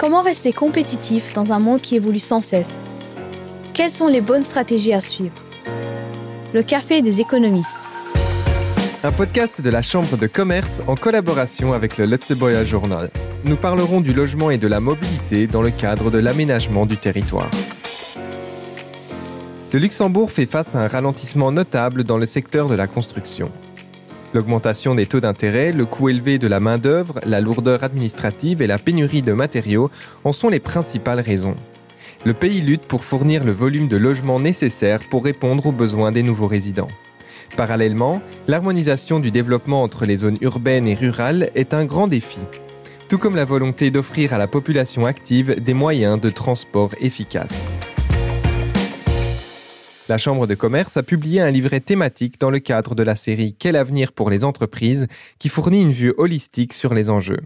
Comment rester compétitif dans un monde qui évolue sans cesse? Quelles sont les bonnes stratégies à suivre? Le café des économistes. Un podcast de la Chambre de commerce en collaboration avec le Lutzebuer Journal. Nous parlerons du logement et de la mobilité dans le cadre de l'aménagement du territoire. Le Luxembourg fait face à un ralentissement notable dans le secteur de la construction. L'augmentation des taux d'intérêt, le coût élevé de la main-d'œuvre, la lourdeur administrative et la pénurie de matériaux en sont les principales raisons. Le pays lutte pour fournir le volume de logements nécessaire pour répondre aux besoins des nouveaux résidents. Parallèlement, l'harmonisation du développement entre les zones urbaines et rurales est un grand défi, tout comme la volonté d'offrir à la population active des moyens de transport efficaces la Chambre de commerce a publié un livret thématique dans le cadre de la série Quel avenir pour les entreprises qui fournit une vue holistique sur les enjeux.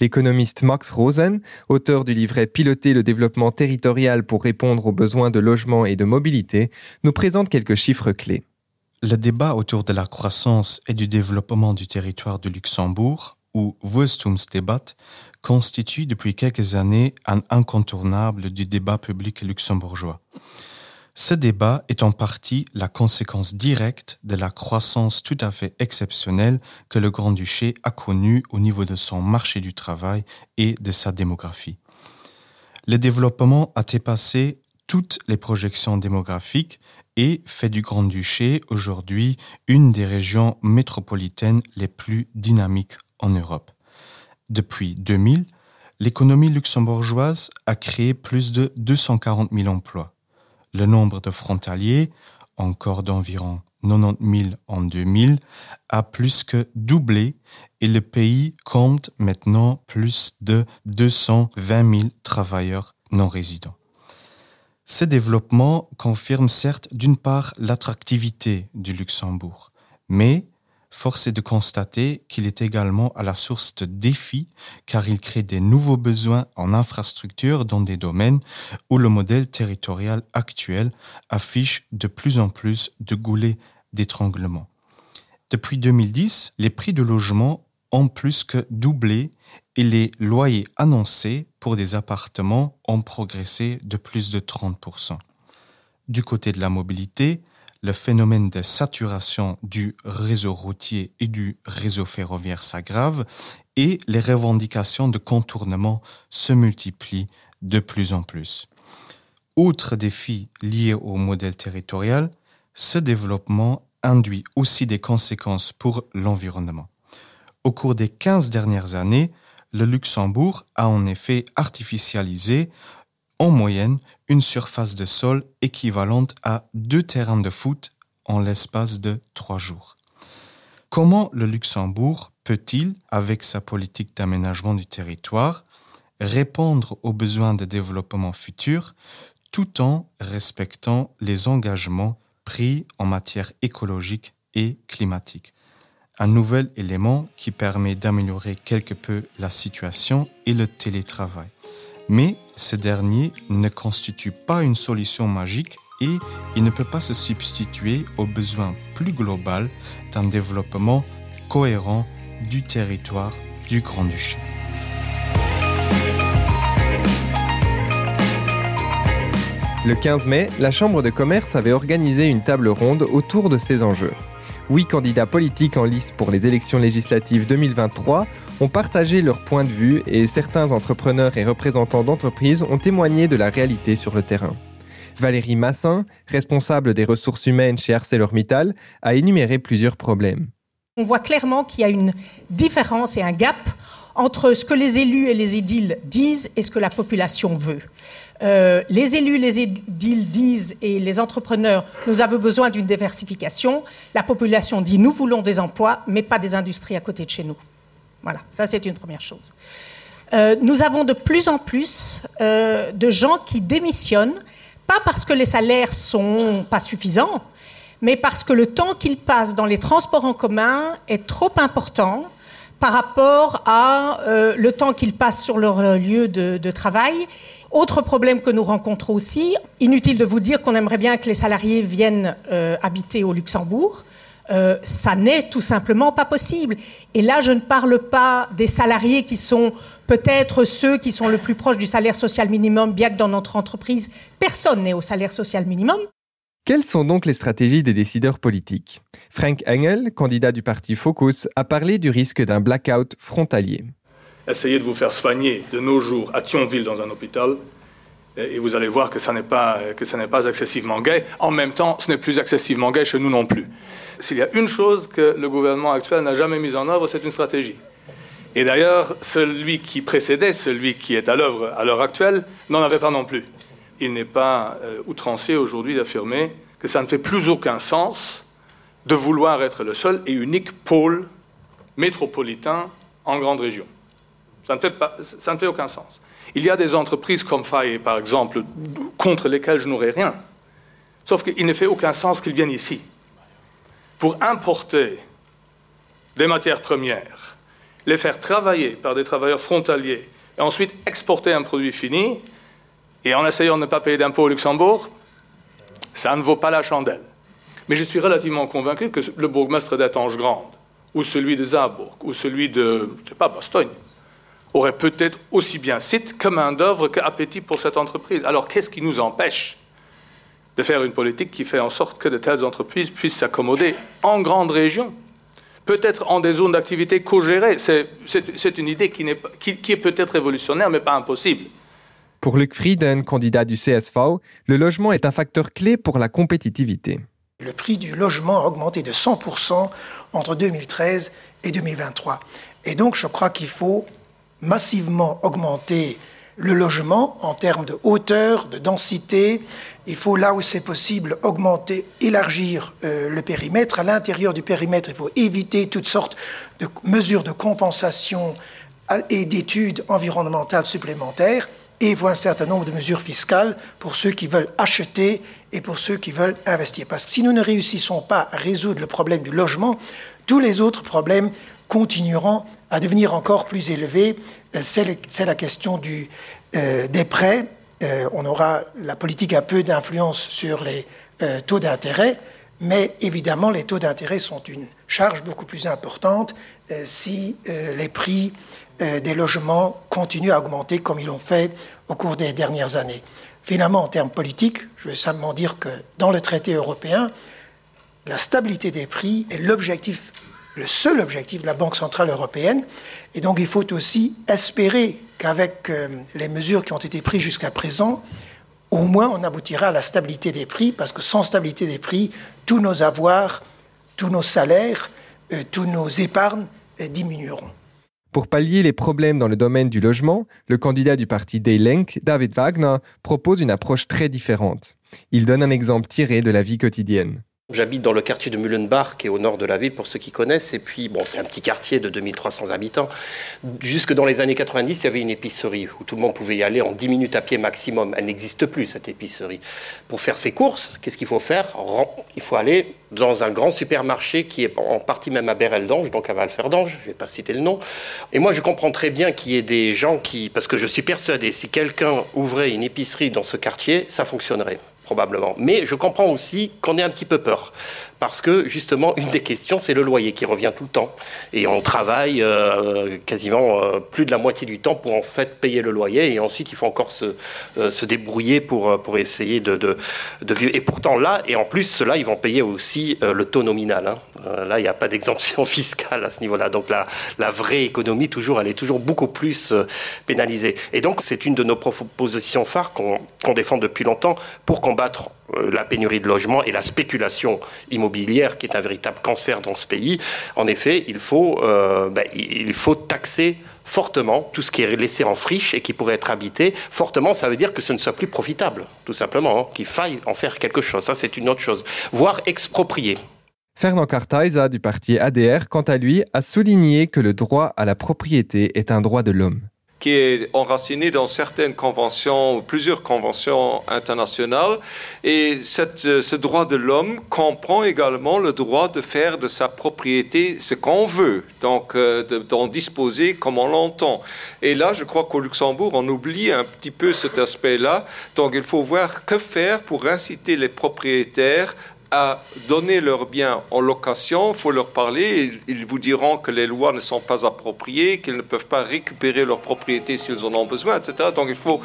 L'économiste Max Rosen, auteur du livret Piloter le développement territorial pour répondre aux besoins de logement et de mobilité, nous présente quelques chiffres clés. Le débat autour de la croissance et du développement du territoire de Luxembourg, ou Wachstumsdebat, constitue depuis quelques années un incontournable du débat public luxembourgeois. Ce débat est en partie la conséquence directe de la croissance tout à fait exceptionnelle que le Grand-Duché a connue au niveau de son marché du travail et de sa démographie. Le développement a dépassé toutes les projections démographiques et fait du Grand-Duché aujourd'hui une des régions métropolitaines les plus dynamiques en Europe. Depuis 2000, l'économie luxembourgeoise a créé plus de 240 000 emplois le nombre de frontaliers, encore d'environ 90 000 en 2000, a plus que doublé et le pays compte maintenant plus de 220 000 travailleurs non résidents. Ce développement confirme certes d'une part l'attractivité du Luxembourg, mais force est de constater qu'il est également à la source de défis car il crée des nouveaux besoins en infrastructure dans des domaines où le modèle territorial actuel affiche de plus en plus de goulets d'étranglement. Depuis 2010, les prix de logement ont plus que doublé et les loyers annoncés pour des appartements ont progressé de plus de 30%. Du côté de la mobilité, le phénomène de saturation du réseau routier et du réseau ferroviaire s'aggrave et les revendications de contournement se multiplient de plus en plus. Outre défi liés au modèle territorial, ce développement induit aussi des conséquences pour l'environnement. Au cours des 15 dernières années, le Luxembourg a en effet artificialisé en moyenne une surface de sol équivalente à deux terrains de foot en l'espace de trois jours. Comment le Luxembourg peut-il, avec sa politique d'aménagement du territoire, répondre aux besoins de développement futur tout en respectant les engagements pris en matière écologique et climatique? Un nouvel élément qui permet d'améliorer quelque peu la situation est le télétravail. Mais ce dernier ne constitue pas une solution magique et il ne peut pas se substituer au besoin plus global d'un développement cohérent du territoire du Grand-Duché. Le 15 mai, la Chambre de commerce avait organisé une table ronde autour de ces enjeux. Huit candidats politiques en lice pour les élections législatives 2023 ont partagé leur point de vue et certains entrepreneurs et représentants d'entreprises ont témoigné de la réalité sur le terrain. Valérie Massin, responsable des ressources humaines chez ArcelorMittal, a énuméré plusieurs problèmes. On voit clairement qu'il y a une différence et un gap entre ce que les élus et les édiles disent et ce que la population veut. Euh, les élus, les édiles disent et les entrepreneurs, nous avons besoin d'une diversification. La population dit, nous voulons des emplois, mais pas des industries à côté de chez nous. Voilà, ça c'est une première chose. Euh, nous avons de plus en plus euh, de gens qui démissionnent, pas parce que les salaires sont pas suffisants, mais parce que le temps qu'ils passent dans les transports en commun est trop important par rapport à le temps qu'ils passent sur leur lieu de, travail. Autre problème que nous rencontrons aussi, inutile de vous dire qu'on aimerait bien que les salariés viennent habiter au Luxembourg. euh, ça n'est tout simplement pas possible. Et là, je ne parle pas des salariés qui sont peut-être ceux qui sont le plus proches du salaire social minimum, bien que dans notre entreprise, personne n'est au salaire social minimum. Quelles sont donc les stratégies des décideurs politiques? Frank Engel, candidat du parti Focus, a parlé du risque d'un blackout frontalier. Essayez de vous faire soigner de nos jours à Thionville dans un hôpital, et vous allez voir que ça n'est pas, excessivement gay. En même temps, ce n'est plus excessivement gay chez nous non plus. S'il y a une chose que le gouvernement actuel n'a jamais mise en œuvre, c'est une stratégie. Et d'ailleurs, celui qui précédait, celui qui est à l'œuvre à l'heure actuelle, n'en avait pas non plus. Il n'est pas euh, outrancier aujourd'hui d'affirmer que ça ne fait plus aucun sens de vouloir être le seul et unique pôle métropolitain en grande région. Ça ne fait, aucun sens. Il y a des entreprises comme Faye, par exemple, contre lesquelles je n'aurais rien. Sauf qu'il ne fait aucun sens qu'ils viennent ici. Pour importer des matières premières, les faire travailler par des travailleurs frontaliers et ensuite exporter un produit fini, et en essayant de ne pas payer d'impôts au Luxembourg, ça ne vaut pas la chandelle. Mais je suis relativement convaincu que le bourgmestre d'Atange-Grande, ou celui de Zabourg, ou celui de, je sais pas, Bastogne, aurait peut-être aussi bien site que main-d'œuvre qu'appétit pour cette entreprise. Alors qu'est-ce qui nous empêche de faire une politique qui fait en sorte que de telles entreprises puissent s'accommoder en grande région Peut-être en des zones d'activité co-gérées? C'est une idée qui, est, qui, qui est peut-être révolutionnaire, mais pas impossible. Pour Luc Frieden, candidat du CSV, le logement est un facteur clé pour la compétitivité. Le prix du logement a augmenté de 100% entre 2013 et 2023. Et donc je crois qu'il faut massivement augmenter le logement en termes de hauteur, de densité. Il faut, là où c'est possible, augmenter, élargir euh, le périmètre. À l'intérieur du périmètre, il faut éviter toutes sortes de mesures de compensation et d'études environnementales supplémentaires. Et il faut un certain nombre de mesures fiscales pour ceux qui veulent acheter et pour ceux qui veulent investir. Parce que si nous ne réussissons pas à résoudre le problème du logement, tous les autres problèmes continueront à devenir encore plus élevés. Euh, c'est la question euh, des prêts. Euh, on aura la politique a peu d'influence sur les taux d'intérêt, mais évidemment les taux d'intérêt sont une charge beaucoup plus importante si les prix des logements continuent à augmenter comme ils l'ont fait au cours des dernières années. Finalement, en termes politiques, je veux simplement dire que dans le traité européen, la stabilité des prix est l'objectif le seul objectif de la Banque centrale européenne. Et donc il faut aussi espérer qu'avec euh, les mesures qui ont été prises jusqu'à présent, au moins on aboutira à la stabilité des prix, parce que sans stabilité des prix, tous nos avoirs, tous nos salaires, euh, tous nos épargnes euh, diminueront. Pour pallier les problèmes dans le domaine du logement, le candidat du parti Die Lenk, David Wagner, propose une approche très différente. Il donne un exemple tiré de la vie quotidienne. J'habite dans le quartier de Mullenbach, qui est au nord de la ville, pour ceux qui connaissent. Et puis, bon, c'est un petit quartier de 2300 habitants. Jusque dans les années 90, il y avait une épicerie où tout le monde pouvait y aller en 10 minutes à pied maximum. Elle n'existe plus, cette épicerie. Pour faire ses courses, qu'est-ce qu'il faut faire? Il faut aller dans un grand supermarché qui est en partie même à Bérel-d'Ange, donc à Val-Ferdange, je ne vais pas citer le nom. Et moi, je comprends très bien qu'il y ait des gens qui... Parce que je suis persuadé, si quelqu'un ouvrait une épicerie dans ce quartier, ça fonctionnerait probablement. Mais je comprends aussi qu'on ait un petit peu peur parce que justement, une des questions, c'est le loyer qui revient tout le temps. Et on travaille euh, quasiment euh, plus de la moitié du temps pour en fait payer le loyer, et ensuite il faut encore se, euh, se débrouiller pour, pour essayer de, de, de, vivre. Et pourtant là, et en plus, là, ils vont payer aussi le taux nominal. Hein. là, il n'y a pas d'exemption fiscale à ce niveau-là. Donc la, la vraie économie, toujours, elle est toujours beaucoup plus pénalisée. Et donc, c'est une de nos propositions phares qu'on défend depuis longtemps pour combattre euh, la pénurie de logements et la spéculation immobilière qui est un véritable cancer dans ce pays. En effet, il faut, euh, ben, il faut taxer fortement tout ce qui est laissé en friche et qui pourrait être habité. Fortement, ça veut dire que ce ne soit plus profitable, tout simplement, hein, qu'il faille en faire quelque chose. Ça, c'est une autre chose. Voire exproprier. Fernand Cartaisa du parti ADR, quant à lui, a souligné que le droit à la propriété est un droit de l'homme qui est enraciné dans certaines conventions, plusieurs conventions internationales. Et euh, ce droit de l'homme comprend également le droit de faire de sa propriété ce qu'on veut, donc euh, d'en disposer comme on l'entend. Et là, je crois qu'au Luxembourg, on oublie un petit peu cet aspect-là. Donc il faut voir que faire pour inciter les propriétaires à donner leurs biens en location, il faut leur parler. Ils vous diront que les lois ne sont pas appropriées, qu'ils ne peuvent pas récupérer leur propriété s'ils en ont besoin, etc. Donc il faut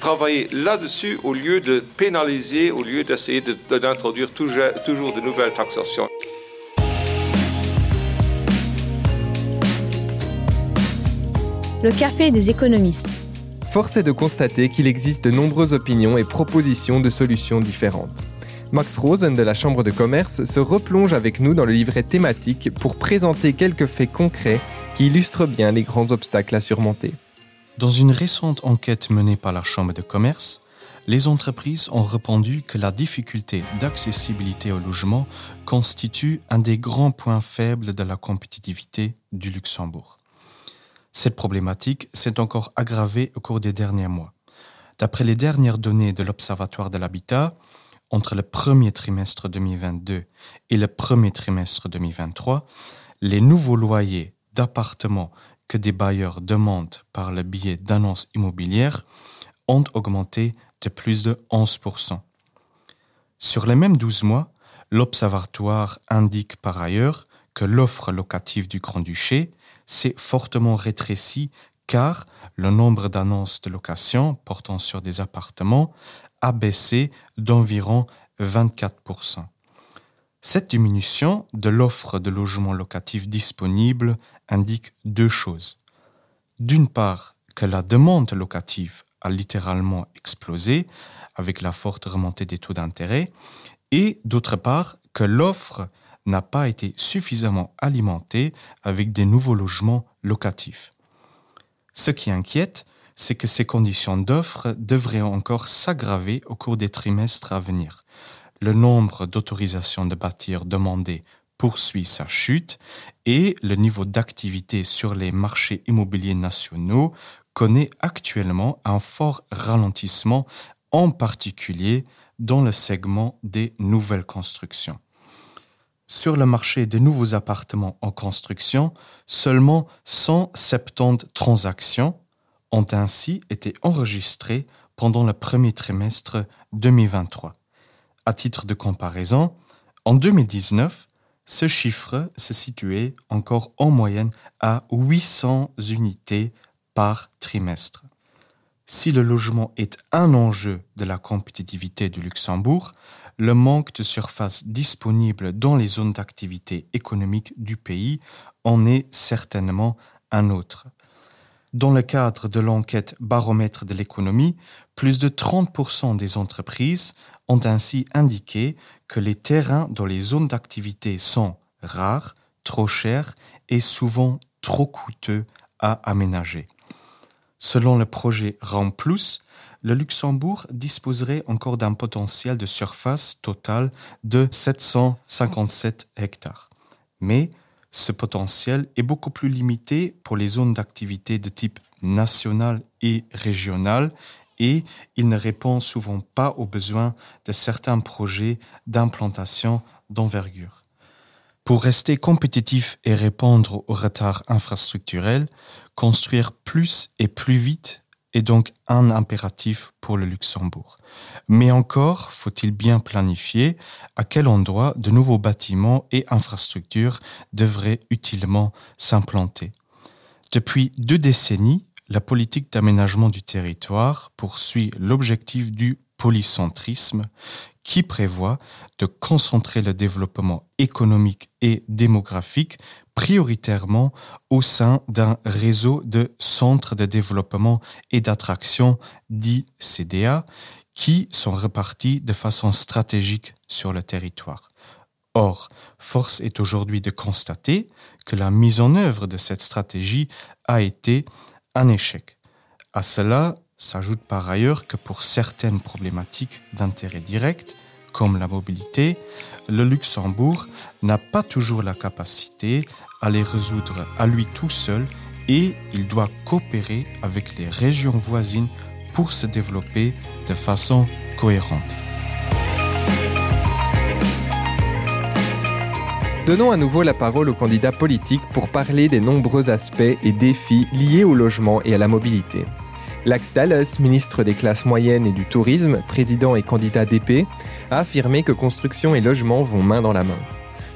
travailler là-dessus au lieu de pénaliser, au lieu d'essayer d'introduire toujours de nouvelles taxations. Le café des économistes. Force est de constater qu'il existe de nombreuses opinions et propositions de solutions différentes. Max Rosen de la Chambre de commerce se replonge avec nous dans le livret thématique pour présenter quelques faits concrets qui illustrent bien les grands obstacles à surmonter. Dans une récente enquête menée par la Chambre de commerce, les entreprises ont répondu que la difficulté d'accessibilité au logement constitue un des grands points faibles de la compétitivité du Luxembourg. Cette problématique s'est encore aggravée au cours des derniers mois. D'après les dernières données de l'Observatoire de l'habitat, entre le premier trimestre 2022 et le premier trimestre 2023, les nouveaux loyers d'appartements que des bailleurs demandent par le biais d'annonces immobilières ont augmenté de plus de 11%. Sur les mêmes 12 mois, l'Observatoire indique par ailleurs que l'offre locative du Grand-Duché s'est fortement rétrécie car le nombre d'annonces de location portant sur des appartements a baissé d'environ 24%. Cette diminution de l'offre de logements locatifs disponibles indique deux choses. D'une part, que la demande locative a littéralement explosé avec la forte remontée des taux d'intérêt, et d'autre part, que l'offre n'a pas été suffisamment alimentée avec des nouveaux logements locatifs. Ce qui inquiète, c'est que ces conditions d'offre devraient encore s'aggraver au cours des trimestres à venir. Le nombre d'autorisations de bâtir demandées poursuit sa chute et le niveau d'activité sur les marchés immobiliers nationaux connaît actuellement un fort ralentissement, en particulier dans le segment des nouvelles constructions. Sur le marché des nouveaux appartements en construction, seulement 170 transactions ont ainsi été enregistrés pendant le premier trimestre 2023. À titre de comparaison, en 2019, ce chiffre se situait encore en moyenne à 800 unités par trimestre. Si le logement est un enjeu de la compétitivité du Luxembourg, le manque de surface disponible dans les zones d'activité économique du pays en est certainement un autre. Dans le cadre de l'enquête baromètre de l'économie, plus de 30% des entreprises ont ainsi indiqué que les terrains dans les zones d'activité sont rares, trop chers et souvent trop coûteux à aménager. Selon le projet RAM Plus, le Luxembourg disposerait encore d'un potentiel de surface totale de 757 hectares. Mais ce potentiel est beaucoup plus limité pour les zones d'activité de type national et régional et il ne répond souvent pas aux besoins de certains projets d'implantation d'envergure. Pour rester compétitif et répondre aux retards infrastructurels, construire plus et plus vite est donc un impératif pour le Luxembourg. Mais encore faut-il bien planifier à quel endroit de nouveaux bâtiments et infrastructures devraient utilement s'implanter. Depuis deux décennies, la politique d'aménagement du territoire poursuit l'objectif du polycentrisme qui prévoit de concentrer le développement économique et démographique prioritairement au sein d'un réseau de centres de développement et d'attraction dits CDA qui sont repartis de façon stratégique sur le territoire. Or, force est aujourd'hui de constater que la mise en œuvre de cette stratégie a été un échec. À cela s'ajoute par ailleurs que pour certaines problématiques d'intérêt direct, comme la mobilité, le Luxembourg n'a pas toujours la capacité à les résoudre à lui tout seul et il doit coopérer avec les régions voisines pour se développer de façon cohérente. Donnons à nouveau la parole aux candidats politiques pour parler des nombreux aspects et défis liés au logement et à la mobilité. Lax ministre des classes moyennes et du tourisme, président et candidat d'épée, a affirmé que construction et logement vont main dans la main.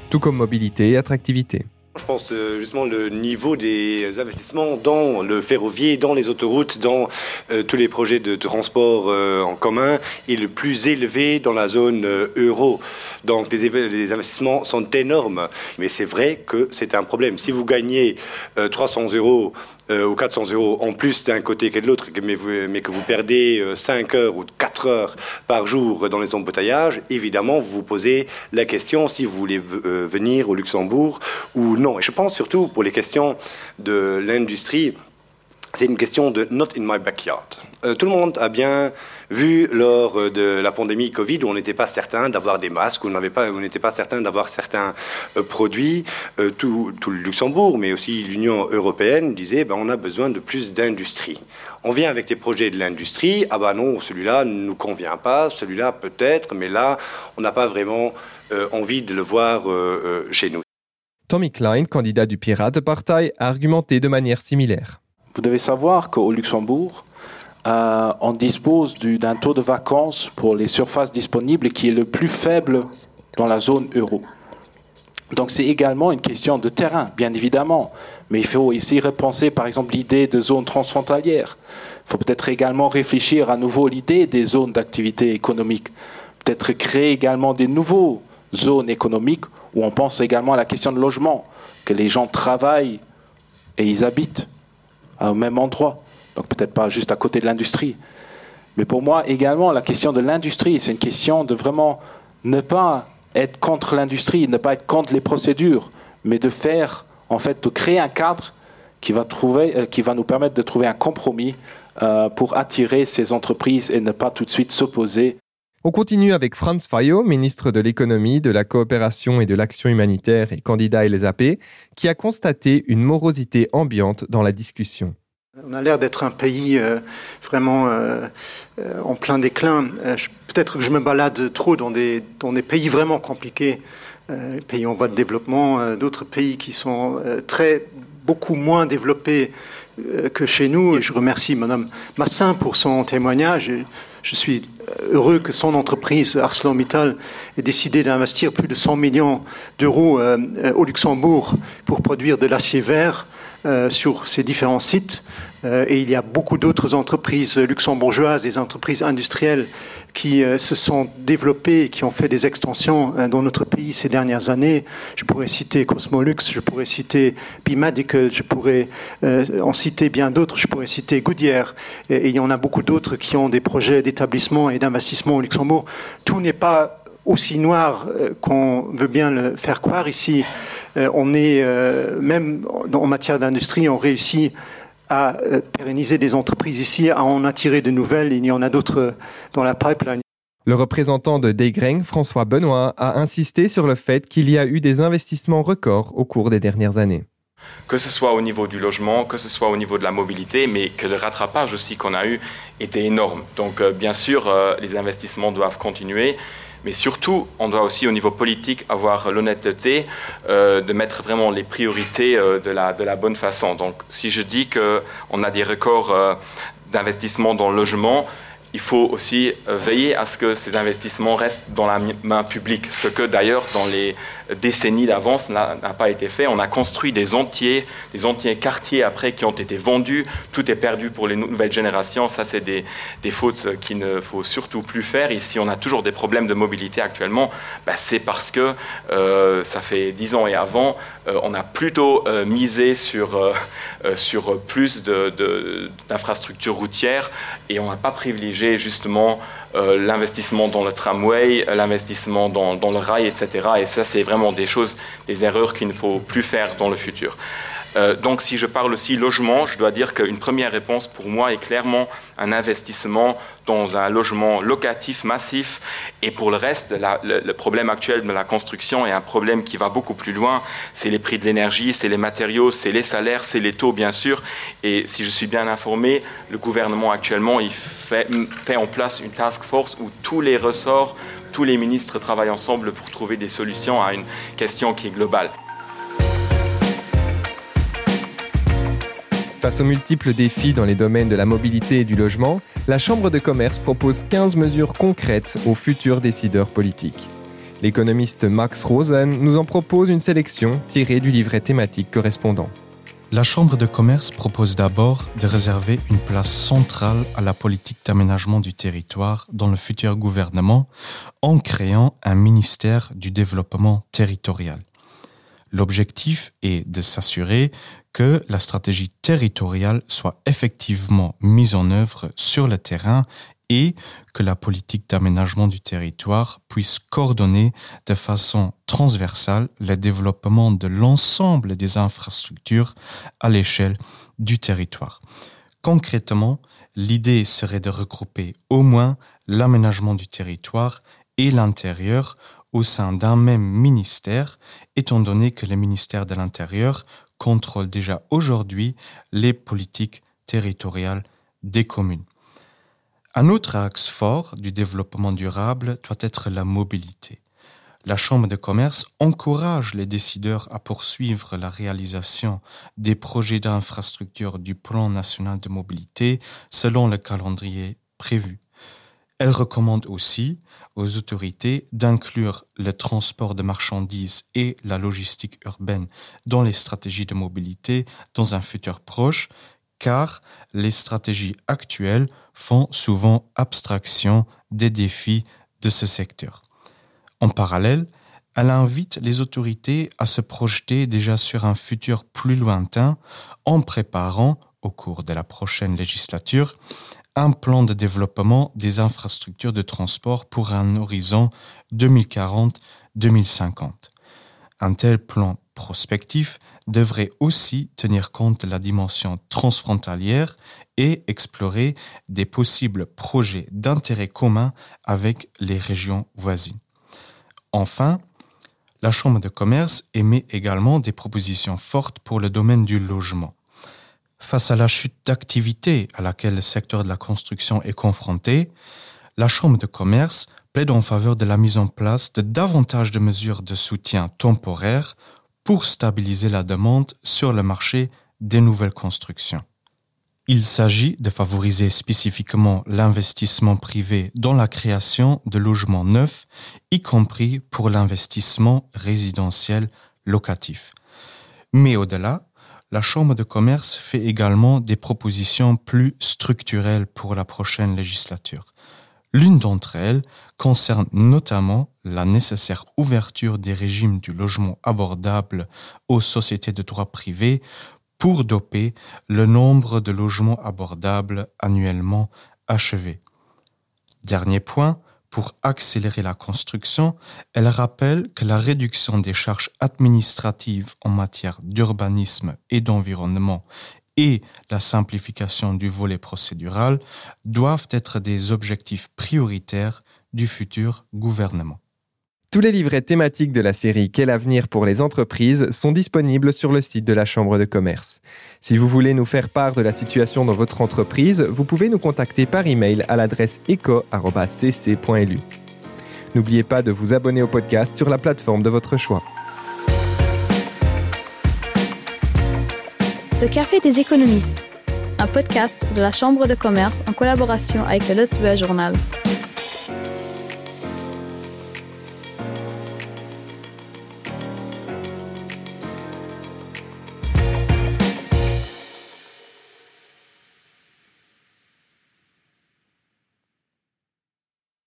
Tout comme mobilité et attractivité. Je pense euh, justement le niveau des investissements dans le ferroviaire, dans les autoroutes, dans euh, tous les projets de transport euh, en commun est le plus élevé dans la zone euro. Donc les, investissements sont énormes. Mais c'est vrai que c'est un problème. Si vous gagnez 300 euros ou 400 euros en plus d'un côté que de l'autre, mais, mais, que vous perdez 5 heures ou 4 heures par jour dans les embouteillages, évidemment, vous vous posez la question si vous voulez venir au Luxembourg ou non. Et je pense surtout pour les questions de l'industrie, c'est une question de not in my backyard. Euh, tout le monde a bien vu lors de la pandémie Covid où on n'était pas certain d'avoir des masques, où on n'était pas, certain d'avoir certains euh, produits. Euh, tout, le Luxembourg, mais aussi l'Union européenne disait ben, on a besoin de plus d'industrie. On vient avec des projets de l'industrie, ah ben non, celui-là ne nous convient pas, celui-là peut-être, mais là, on n'a pas vraiment envie de le voir chez nous. Tommy Klein, candidat du Piratenpartei, a argumenté de manière similaire. Vous devez savoir qu'au Luxembourg, euh, on dispose d'un taux de vacances pour les surfaces disponibles qui est le plus faible dans la zone euro. Donc c'est également une question de terrain, bien évidemment. Mais il faut aussi repenser, par exemple, l'idée de zones transfrontalières. Il faut peut-être également réfléchir à nouveau l'idée des zones d'activité économique. Peut-être créer également des nouveaux zones économiques où on pense également à la question de logement, que les gens travaillent et ils habitent au même endroit. Donc peut-être pas juste à côté de l'industrie. Mais pour moi également, la question de l'industrie, c'est une question de vraiment ne pas être contre l'industrie, ne pas être contre les procédures, mais de faire, en fait, de créer un cadre qui va, trouver, euh, qui va nous permettre de trouver un compromis euh, pour attirer ces entreprises et ne pas tout de suite s'opposer on continue avec Franz Fayot, ministre de l'économie, de la coopération et de l'action humanitaire et candidat LSAP, qui a constaté une morosité ambiante dans la discussion. On a l'air d'être un pays euh, vraiment euh, euh, en plein déclin. Peut-être que je me balade trop dans des, dans des pays vraiment compliqués, pays en voie de développement, d'autres pays qui sont très beaucoup moins développés que chez nous. Et je remercie Madame Massin pour son témoignage. Je suis heureux que son entreprise ArcelorMittal ait décidé d'investir plus de 100 millions d'euros euh, au Luxembourg pour produire de l'acier vert euh, sur ces différents sites. Euh, et il y a beaucoup d'autres entreprises luxembourgeoises, des entreprises industrielles qui euh, se sont développées et qui ont fait des extensions dans notre pays ces dernières années. Je pourrais citer Cosmolux, je pourrais citer B-Medical, je pourrais en citer bien d'autres, je pourrais citer Goodyear. Et, il y en a beaucoup d'autres qui ont des projets d'établissement et d'investissement au Luxembourg. Tout n'est pas aussi noir qu'on veut bien le faire croire ici. Euh, on est, euh, même en matière d'industrie, on réussit à euh, pérenniser des entreprises ici, à en attirer de nouvelles. Il y en a d'autres dans la pipeline. Le représentant de Deigreng, François Benoît, a insisté sur le fait qu'il y a eu des investissements records au cours des dernières années que ce soit au niveau du logement, que ce soit au niveau de la mobilité, mais que le rattrapage aussi qu'on a eu était énorme. Donc bien sûr, les investissements doivent continuer, mais surtout, on doit aussi au niveau politique avoir l'honnêteté euh, de mettre vraiment les priorités euh, de, la, de la bonne façon. Donc si je dis qu'on a des records euh, d'investissement dans le logement, il faut aussi veiller à ce que ces investissements restent dans la main publique, ce que d'ailleurs dans les décennies d'avance n'a pas été fait. On a construit des entiers, des entiers quartiers après qui ont été vendus. Tout est perdu pour les nouvelles générations. Ça, c'est des, fautes qu'il ne faut surtout plus faire. Ici, on a toujours des problèmes de mobilité actuellement. Ben, c'est parce que euh, ça fait dix ans et avant, euh, on a plutôt euh, misé sur, sur plus d'infrastructures routières et on n'a pas privilégié justement euh, l'investissement dans le tramway, l'investissement dans, dans, le rail, etc. Et ça, c'est vraiment des choses, des erreurs qu'il ne faut plus faire dans le futur. Euh, donc si je parle aussi logement, je dois dire qu'une première réponse pour moi est clairement un investissement dans un logement locatif massif. Et pour le reste, le, problème actuel de la construction est un problème qui va beaucoup plus loin. C'est les prix de l'énergie, c'est les matériaux, c'est les salaires, c'est les taux, bien sûr. Et si je suis bien informé, le gouvernement actuellement il fait, fait en place une task force où tous les ressorts, tous les ministres travaillent ensemble pour trouver des solutions à une question qui est globale. Face aux multiples défis dans les domaines de la mobilité et du logement, la Chambre de commerce propose 15 mesures concrètes aux futurs décideurs politiques. L'économiste Max Rosen nous en propose une sélection tirée du livret thématique correspondant. La Chambre de commerce propose d'abord de réserver une place centrale à la politique d'aménagement du territoire dans le futur gouvernement en créant un ministère du développement territorial. L'objectif est de s'assurer que la stratégie territoriale soit effectivement mise en œuvre sur le terrain et que la politique d'aménagement du territoire puisse coordonner de façon transversale le développement de l'ensemble des infrastructures à l'échelle du territoire. Concrètement, l'idée serait de regrouper au moins l'aménagement du territoire et l'intérieur au sein d'un même ministère, étant donné que le ministère de l'Intérieur contrôle déjà aujourd'hui les politiques territoriales des communes. Un autre axe fort du développement durable doit être la mobilité. La Chambre de commerce encourage les décideurs à poursuivre la réalisation des projets d'infrastructure du Plan national de mobilité selon le calendrier prévu. Elle recommande aussi aux autorités d'inclure le transport de marchandises et la logistique urbaine dans les stratégies de mobilité dans un futur proche, car les stratégies actuelles font souvent abstraction des défis de ce secteur. En parallèle, elle invite les autorités à se projeter déjà sur un futur plus lointain en préparant, au cours de la prochaine législature, un plan de développement des infrastructures de transport pour un horizon 2040-2050. Un tel plan prospectif devrait aussi tenir compte de la dimension transfrontalière et explorer des possibles projets d'intérêt commun avec les régions voisines. Enfin, la Chambre de commerce émet également des propositions fortes pour le domaine du logement. Face à la chute d'activité à laquelle le secteur de la construction est confronté, la Chambre de commerce plaide en faveur de la mise en place de davantage de mesures de soutien temporaire pour stabiliser la demande sur le marché des nouvelles constructions. Il s'agit de favoriser spécifiquement l'investissement privé dans la création de logements neufs, y compris pour l'investissement résidentiel locatif. Mais au-delà, la Chambre de commerce fait également des propositions plus structurelles pour la prochaine législature. L'une d'entre elles concerne notamment la nécessaire ouverture des régimes du logement abordable aux sociétés de droit privé pour doper le nombre de logements abordables annuellement achevés. Dernier point, pour accélérer la construction, elle rappelle que la réduction des charges administratives en matière d'urbanisme et d'environnement et la simplification du volet procédural doivent être des objectifs prioritaires du futur gouvernement. Tous les livrets thématiques de la série Quel avenir pour les entreprises sont disponibles sur le site de la Chambre de commerce. Si vous voulez nous faire part de la situation dans votre entreprise, vous pouvez nous contacter par email à l'adresse eco.cc.lu. N'oubliez pas de vous abonner au podcast sur la plateforme de votre choix. Le Café des économistes, un podcast de la Chambre de commerce en collaboration avec le Lutzberg Journal.